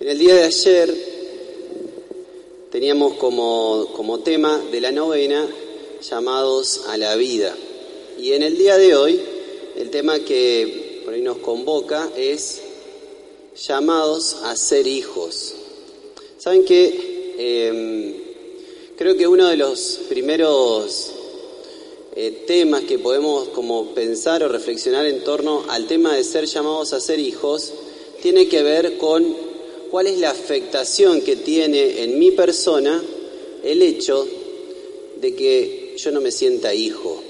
En el día de ayer teníamos como, como tema de la novena llamados a la vida. Y en el día de hoy el tema que por ahí nos convoca es llamados a ser hijos. Saben que em, creo que uno de los primeros eh, temas que podemos como pensar o reflexionar en torno al tema de ser llamados a ser hijos tiene que ver con cuál es la afectación que tiene en mi persona el hecho de que yo no me sienta hijo.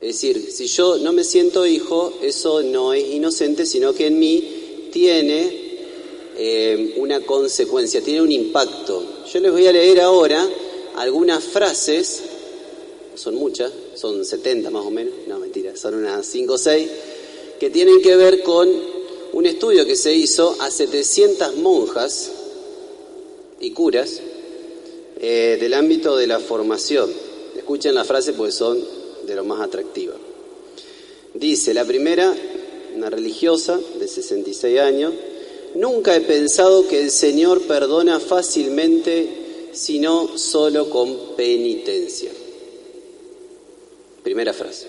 Es decir, si yo no me siento hijo, eso no es inocente, sino que en mí tiene eh, una consecuencia, tiene un impacto. Yo les voy a leer ahora algunas frases, son muchas, son 70 más o menos, no mentira, son unas 5 o 6, que tienen que ver con un estudio que se hizo a 700 monjas y curas eh, del ámbito de la formación. Escuchen la frase porque son de lo más atractivas. Dice, la primera, una religiosa de 66 años, nunca he pensado que el Señor perdona fácilmente, sino solo con penitencia. Primera frase.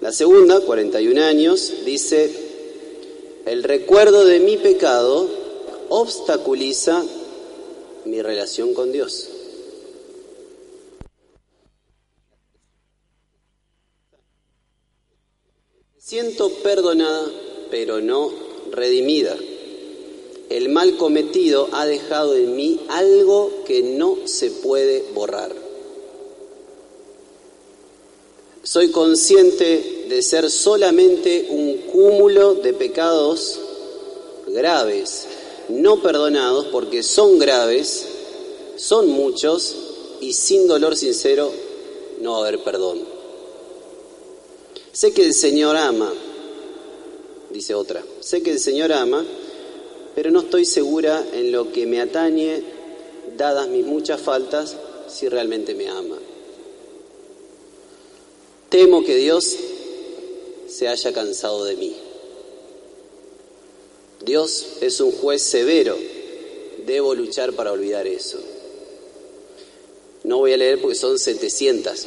La segunda, 41 años, dice, el recuerdo de mi pecado obstaculiza mi relación con Dios. Siento perdonada, pero no redimida. El mal cometido ha dejado en mí algo que no se puede borrar. Soy consciente de ser solamente un cúmulo de pecados graves, no perdonados, porque son graves, son muchos, y sin dolor sincero no va a haber perdón. Sé que el Señor ama, dice otra, sé que el Señor ama, pero no estoy segura en lo que me atañe, dadas mis muchas faltas, si realmente me ama. Temo que Dios se haya cansado de mí. Dios es un juez severo, debo luchar para olvidar eso. No voy a leer porque son 700,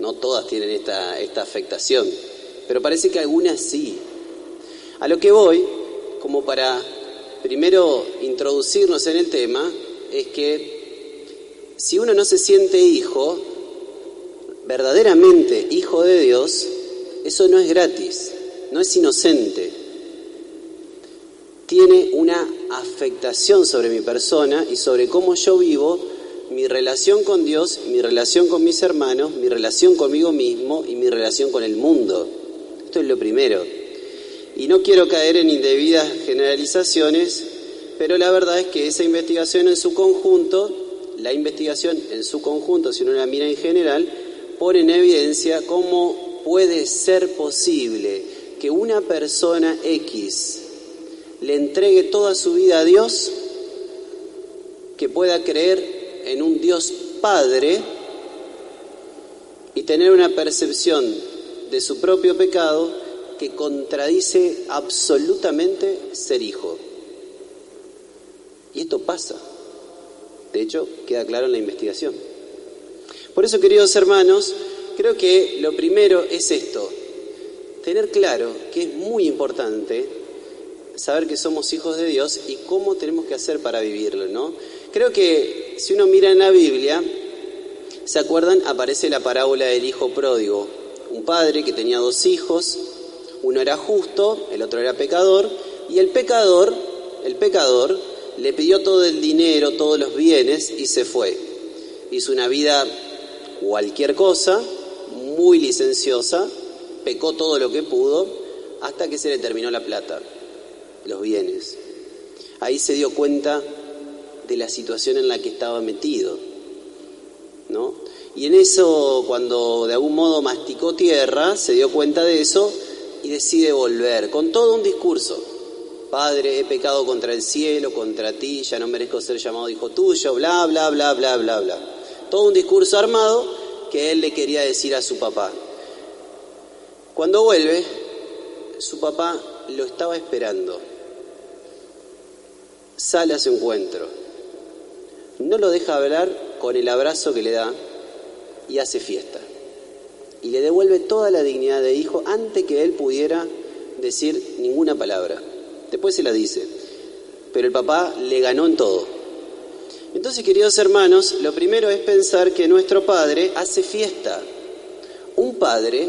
no todas tienen esta, esta afectación, pero parece que algunas sí. A lo que voy, como para primero introducirnos en el tema, es que si uno no se siente hijo, verdaderamente hijo de Dios, eso no es gratis, no es inocente. Tiene una afectación sobre mi persona y sobre cómo yo vivo mi relación con Dios, mi relación con mis hermanos, mi relación conmigo mismo y mi relación con el mundo. Esto es lo primero. Y no quiero caer en indebidas generalizaciones, pero la verdad es que esa investigación en su conjunto, la investigación en su conjunto, si uno la mira en general, pone en evidencia cómo puede ser posible que una persona X le entregue toda su vida a Dios, que pueda creer en un Dios Padre y tener una percepción de su propio pecado que contradice absolutamente ser hijo. Y esto pasa. De hecho, queda claro en la investigación. Por eso, queridos hermanos, creo que lo primero es esto, tener claro que es muy importante saber que somos hijos de Dios y cómo tenemos que hacer para vivirlo, ¿no? Creo que si uno mira en la Biblia, ¿se acuerdan? Aparece la parábola del hijo pródigo, un padre que tenía dos hijos, uno era justo, el otro era pecador, y el pecador, el pecador, le pidió todo el dinero, todos los bienes y se fue. Hizo una vida cualquier cosa, muy licenciosa, pecó todo lo que pudo, hasta que se le terminó la plata, los bienes. Ahí se dio cuenta de la situación en la que estaba metido, ¿no? Y en eso, cuando de algún modo masticó tierra, se dio cuenta de eso y decide volver, con todo un discurso. Padre, he pecado contra el cielo, contra ti, ya no merezco ser llamado hijo tuyo, bla, bla, bla, bla, bla, bla. Todo un discurso armado que él le quería decir a su papá. Cuando vuelve, su papá lo estaba esperando. Sale a su encuentro. No lo deja hablar con el abrazo que le da y hace fiesta. Y le devuelve toda la dignidad de hijo antes que él pudiera decir ninguna palabra. Después se la dice. Pero el papá le ganó en todo. Entonces, queridos hermanos, lo primero es pensar que nuestro Padre hace fiesta. Un Padre,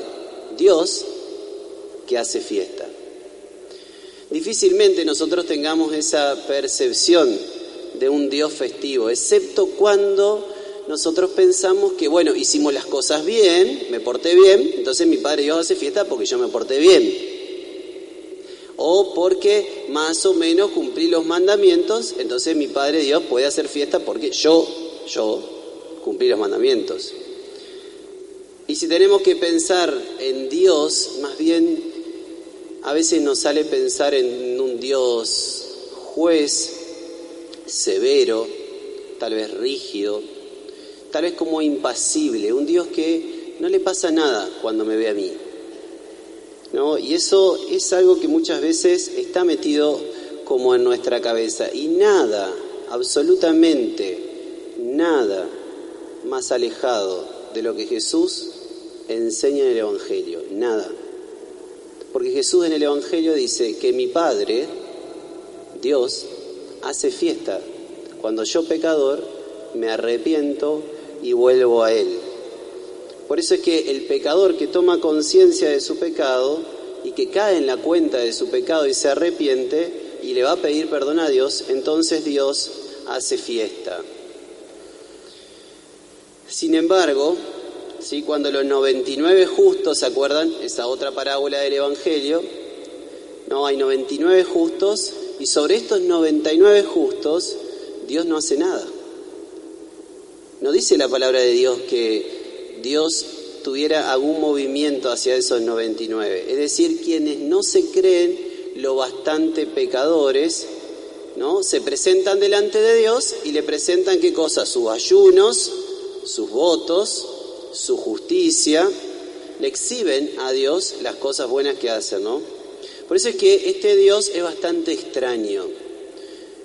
Dios, que hace fiesta. Difícilmente nosotros tengamos esa percepción de un Dios festivo, excepto cuando nosotros pensamos que, bueno, hicimos las cosas bien, me porté bien, entonces mi Padre Dios hace fiesta porque yo me porté bien. O porque más o menos cumplí los mandamientos, entonces mi Padre Dios puede hacer fiesta porque yo, yo, cumplí los mandamientos. Y si tenemos que pensar en Dios, más bien a veces nos sale pensar en un Dios juez, severo, tal vez rígido, tal vez como impasible, un Dios que no le pasa nada cuando me ve a mí. ¿No? Y eso es algo que muchas veces está metido como en nuestra cabeza. Y nada, absolutamente nada más alejado de lo que Jesús enseña en el Evangelio. Nada. Porque Jesús en el Evangelio dice que mi Padre, Dios, hace fiesta cuando yo pecador me arrepiento y vuelvo a Él. Por eso es que el pecador que toma conciencia de su pecado y que cae en la cuenta de su pecado y se arrepiente y le va a pedir perdón a Dios, entonces Dios hace fiesta. Sin embargo, ¿sí? cuando los 99 justos, ¿se acuerdan? Esa otra parábola del Evangelio, no, hay 99 justos y sobre estos 99 justos Dios no hace nada. No dice la palabra de Dios que Dios tuviera algún movimiento hacia esos 99. Es decir, quienes no se creen lo bastante pecadores, ¿no? Se presentan delante de Dios y le presentan qué cosa? Sus ayunos, sus votos, su justicia, le exhiben a Dios las cosas buenas que hacen, ¿no? Por eso es que este Dios es bastante extraño.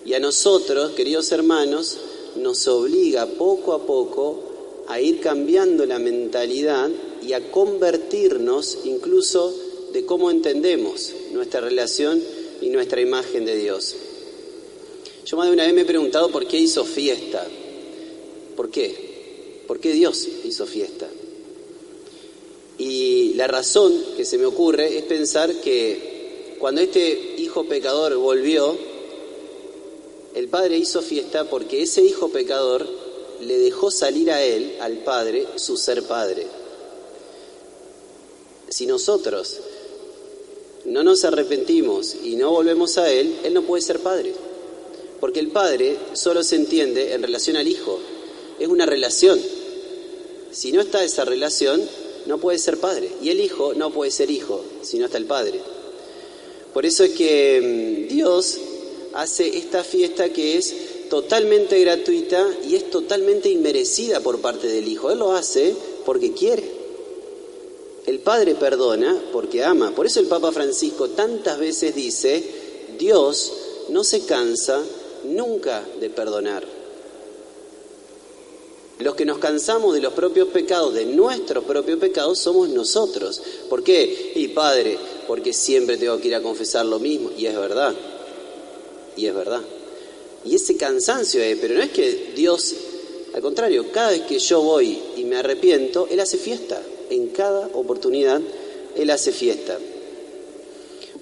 Y a nosotros, queridos hermanos, nos obliga poco a poco a ir cambiando la mentalidad y a convertirnos incluso de cómo entendemos nuestra relación y nuestra imagen de Dios. Yo más de una vez me he preguntado por qué hizo fiesta. ¿Por qué? ¿Por qué Dios hizo fiesta? Y la razón que se me ocurre es pensar que cuando este hijo pecador volvió, el padre hizo fiesta porque ese hijo pecador le dejó salir a él, al padre, su ser padre. Si nosotros no nos arrepentimos y no volvemos a él, él no puede ser padre. Porque el padre solo se entiende en relación al hijo. Es una relación. Si no está esa relación, no puede ser padre. Y el hijo no puede ser hijo si no está el padre. Por eso es que mm, Dios hace esta fiesta que es totalmente gratuita y es totalmente inmerecida por parte del Hijo. Él lo hace porque quiere. El Padre perdona porque ama. Por eso el Papa Francisco tantas veces dice, Dios no se cansa nunca de perdonar. Los que nos cansamos de los propios pecados, de nuestros propios pecados, somos nosotros. ¿Por qué? Y Padre, porque siempre tengo que ir a confesar lo mismo. Y es verdad. Y es verdad. Y ese cansancio es, pero no es que Dios, al contrario, cada vez que yo voy y me arrepiento, Él hace fiesta. En cada oportunidad, Él hace fiesta.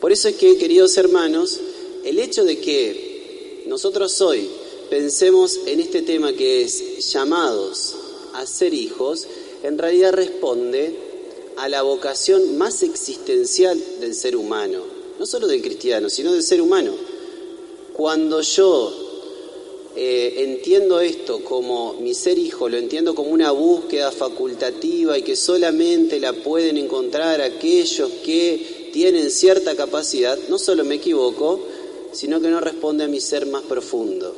Por eso es que, queridos hermanos, el hecho de que nosotros hoy pensemos en este tema que es llamados a ser hijos, en realidad responde a la vocación más existencial del ser humano, no solo del cristiano, sino del ser humano. Cuando yo eh, entiendo esto como mi ser hijo, lo entiendo como una búsqueda facultativa y que solamente la pueden encontrar aquellos que tienen cierta capacidad, no solo me equivoco, sino que no responde a mi ser más profundo.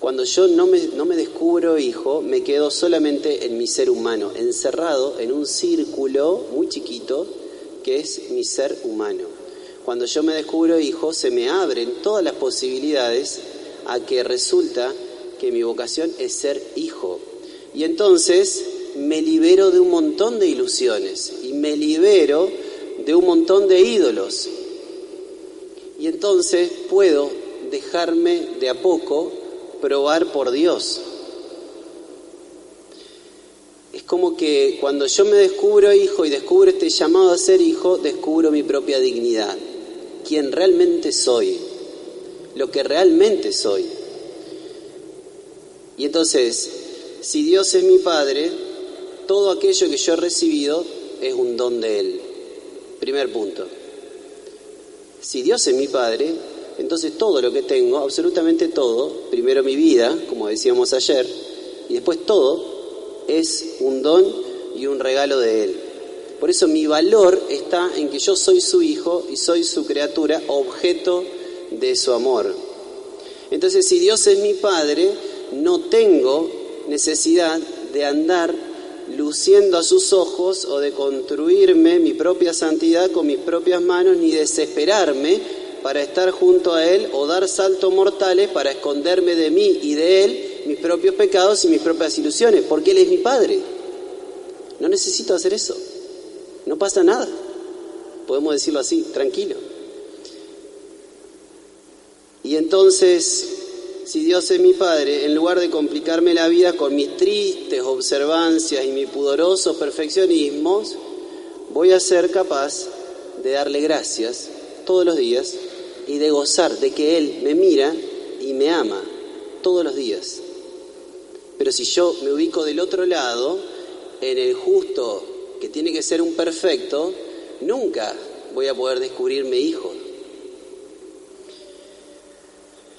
Cuando yo no me, no me descubro hijo, me quedo solamente en mi ser humano, encerrado en un círculo muy chiquito que es mi ser humano. Cuando yo me descubro hijo, se me abren todas las posibilidades a que resulta que mi vocación es ser hijo. Y entonces me libero de un montón de ilusiones y me libero de un montón de ídolos. Y entonces puedo dejarme de a poco probar por Dios. Es como que cuando yo me descubro hijo y descubro este llamado a ser hijo, descubro mi propia dignidad, quién realmente soy, lo que realmente soy. Y entonces, si Dios es mi Padre, todo aquello que yo he recibido es un don de Él. Primer punto. Si Dios es mi Padre, entonces todo lo que tengo, absolutamente todo, primero mi vida, como decíamos ayer, y después todo, es un don y un regalo de Él. Por eso mi valor está en que yo soy su hijo y soy su criatura, objeto de su amor. Entonces, si Dios es mi Padre, no tengo necesidad de andar luciendo a sus ojos o de construirme mi propia santidad con mis propias manos, ni desesperarme para estar junto a Él o dar saltos mortales para esconderme de mí y de Él mis propios pecados y mis propias ilusiones, porque Él es mi Padre. No necesito hacer eso. No pasa nada. Podemos decirlo así, tranquilo. Y entonces, si Dios es mi Padre, en lugar de complicarme la vida con mis tristes observancias y mis pudorosos perfeccionismos, voy a ser capaz de darle gracias todos los días y de gozar de que Él me mira y me ama todos los días. Pero si yo me ubico del otro lado, en el justo que tiene que ser un perfecto, nunca voy a poder descubrirme hijo.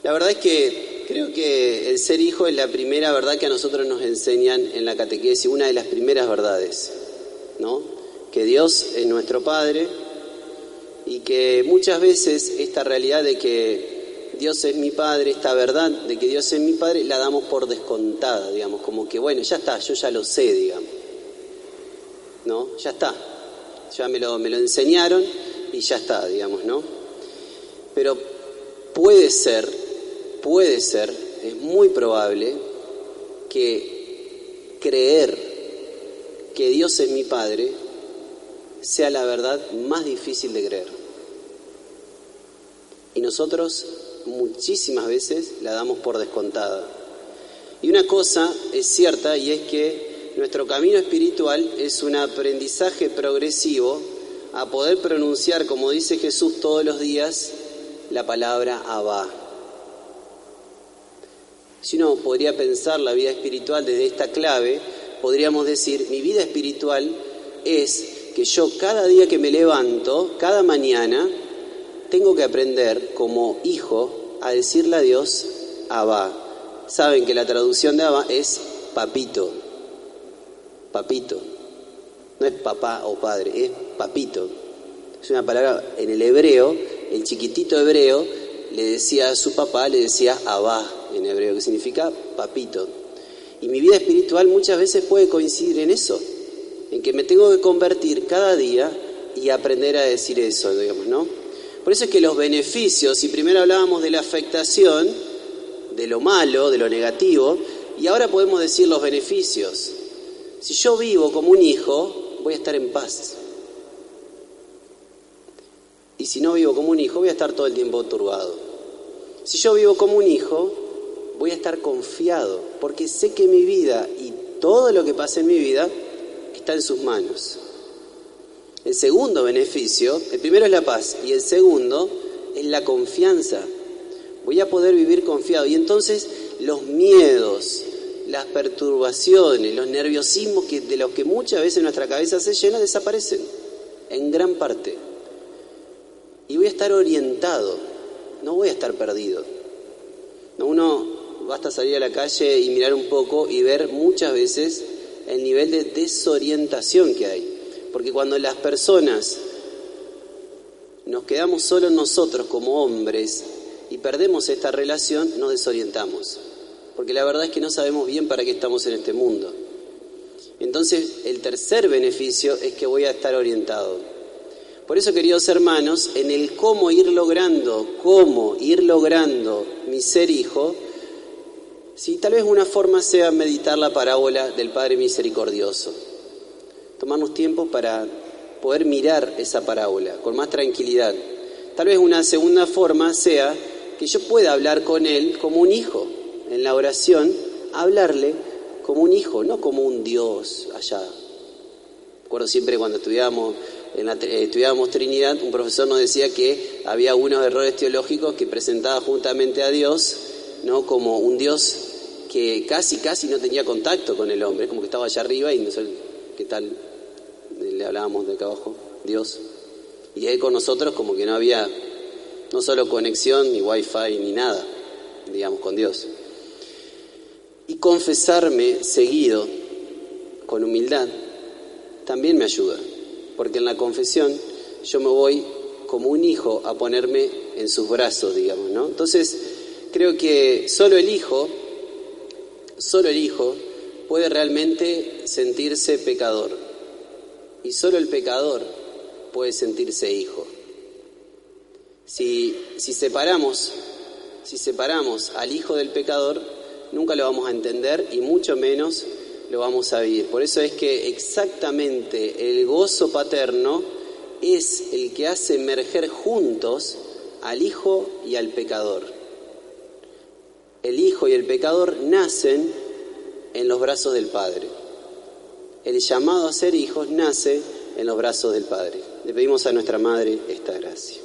La verdad es que creo que el ser hijo es la primera verdad que a nosotros nos enseñan en la catequesis, una de las primeras verdades, ¿no? Que Dios es nuestro Padre y que muchas veces esta realidad de que Dios es mi Padre, esta verdad de que Dios es mi Padre, la damos por descontada, digamos, como que bueno, ya está, yo ya lo sé, digamos. ¿No? Ya está. Ya me lo, me lo enseñaron y ya está, digamos, ¿no? Pero puede ser, puede ser, es muy probable que creer que Dios es mi Padre sea la verdad más difícil de creer. Y nosotros muchísimas veces la damos por descontada. Y una cosa es cierta y es que nuestro camino espiritual es un aprendizaje progresivo a poder pronunciar, como dice Jesús todos los días, la palabra Abba. Si uno podría pensar la vida espiritual desde esta clave, podríamos decir, mi vida espiritual es que yo cada día que me levanto, cada mañana, tengo que aprender como hijo a decirle a Dios Abba. Saben que la traducción de Abba es papito, papito. No es papá o padre, es papito. Es una palabra en el hebreo, el chiquitito hebreo le decía a su papá, le decía Abba en hebreo, que significa papito. Y mi vida espiritual muchas veces puede coincidir en eso, en que me tengo que convertir cada día y aprender a decir eso, digamos, ¿no? Por eso es que los beneficios, si primero hablábamos de la afectación, de lo malo, de lo negativo, y ahora podemos decir los beneficios. Si yo vivo como un hijo, voy a estar en paz. Y si no vivo como un hijo, voy a estar todo el tiempo turbado. Si yo vivo como un hijo, voy a estar confiado, porque sé que mi vida y todo lo que pasa en mi vida está en sus manos. El segundo beneficio, el primero es la paz y el segundo es la confianza. Voy a poder vivir confiado y entonces los miedos, las perturbaciones, los nerviosismos que, de los que muchas veces nuestra cabeza se llena desaparecen, en gran parte. Y voy a estar orientado, no voy a estar perdido. No, uno basta salir a la calle y mirar un poco y ver muchas veces el nivel de desorientación que hay. Porque cuando las personas nos quedamos solo nosotros como hombres y perdemos esta relación, nos desorientamos. Porque la verdad es que no sabemos bien para qué estamos en este mundo. Entonces, el tercer beneficio es que voy a estar orientado. Por eso, queridos hermanos, en el cómo ir logrando, cómo ir logrando mi ser hijo, si tal vez una forma sea meditar la parábola del Padre Misericordioso. Tomarnos tiempo para poder mirar esa parábola con más tranquilidad. Tal vez una segunda forma sea que yo pueda hablar con Él como un hijo, en la oración, hablarle como un hijo, no como un Dios allá. Recuerdo siempre cuando estudiábamos, en la, eh, estudiábamos Trinidad, un profesor nos decía que había algunos errores teológicos que presentaba juntamente a Dios, ¿no? como un Dios que casi, casi no tenía contacto con el hombre, como que estaba allá arriba y no sé qué tal le hablábamos de acá abajo, Dios. Y él con nosotros como que no había no solo conexión, ni wifi, ni nada, digamos, con Dios. Y confesarme seguido, con humildad, también me ayuda, porque en la confesión yo me voy como un hijo a ponerme en sus brazos, digamos, ¿no? Entonces, creo que solo el hijo, solo el hijo puede realmente sentirse pecador. Y solo el pecador puede sentirse hijo. Si, si, separamos, si separamos al hijo del pecador, nunca lo vamos a entender y mucho menos lo vamos a vivir. Por eso es que exactamente el gozo paterno es el que hace emerger juntos al hijo y al pecador. El hijo y el pecador nacen en los brazos del Padre el llamado a ser hijos nace en los brazos del Padre. Le pedimos a nuestra Madre esta gracia.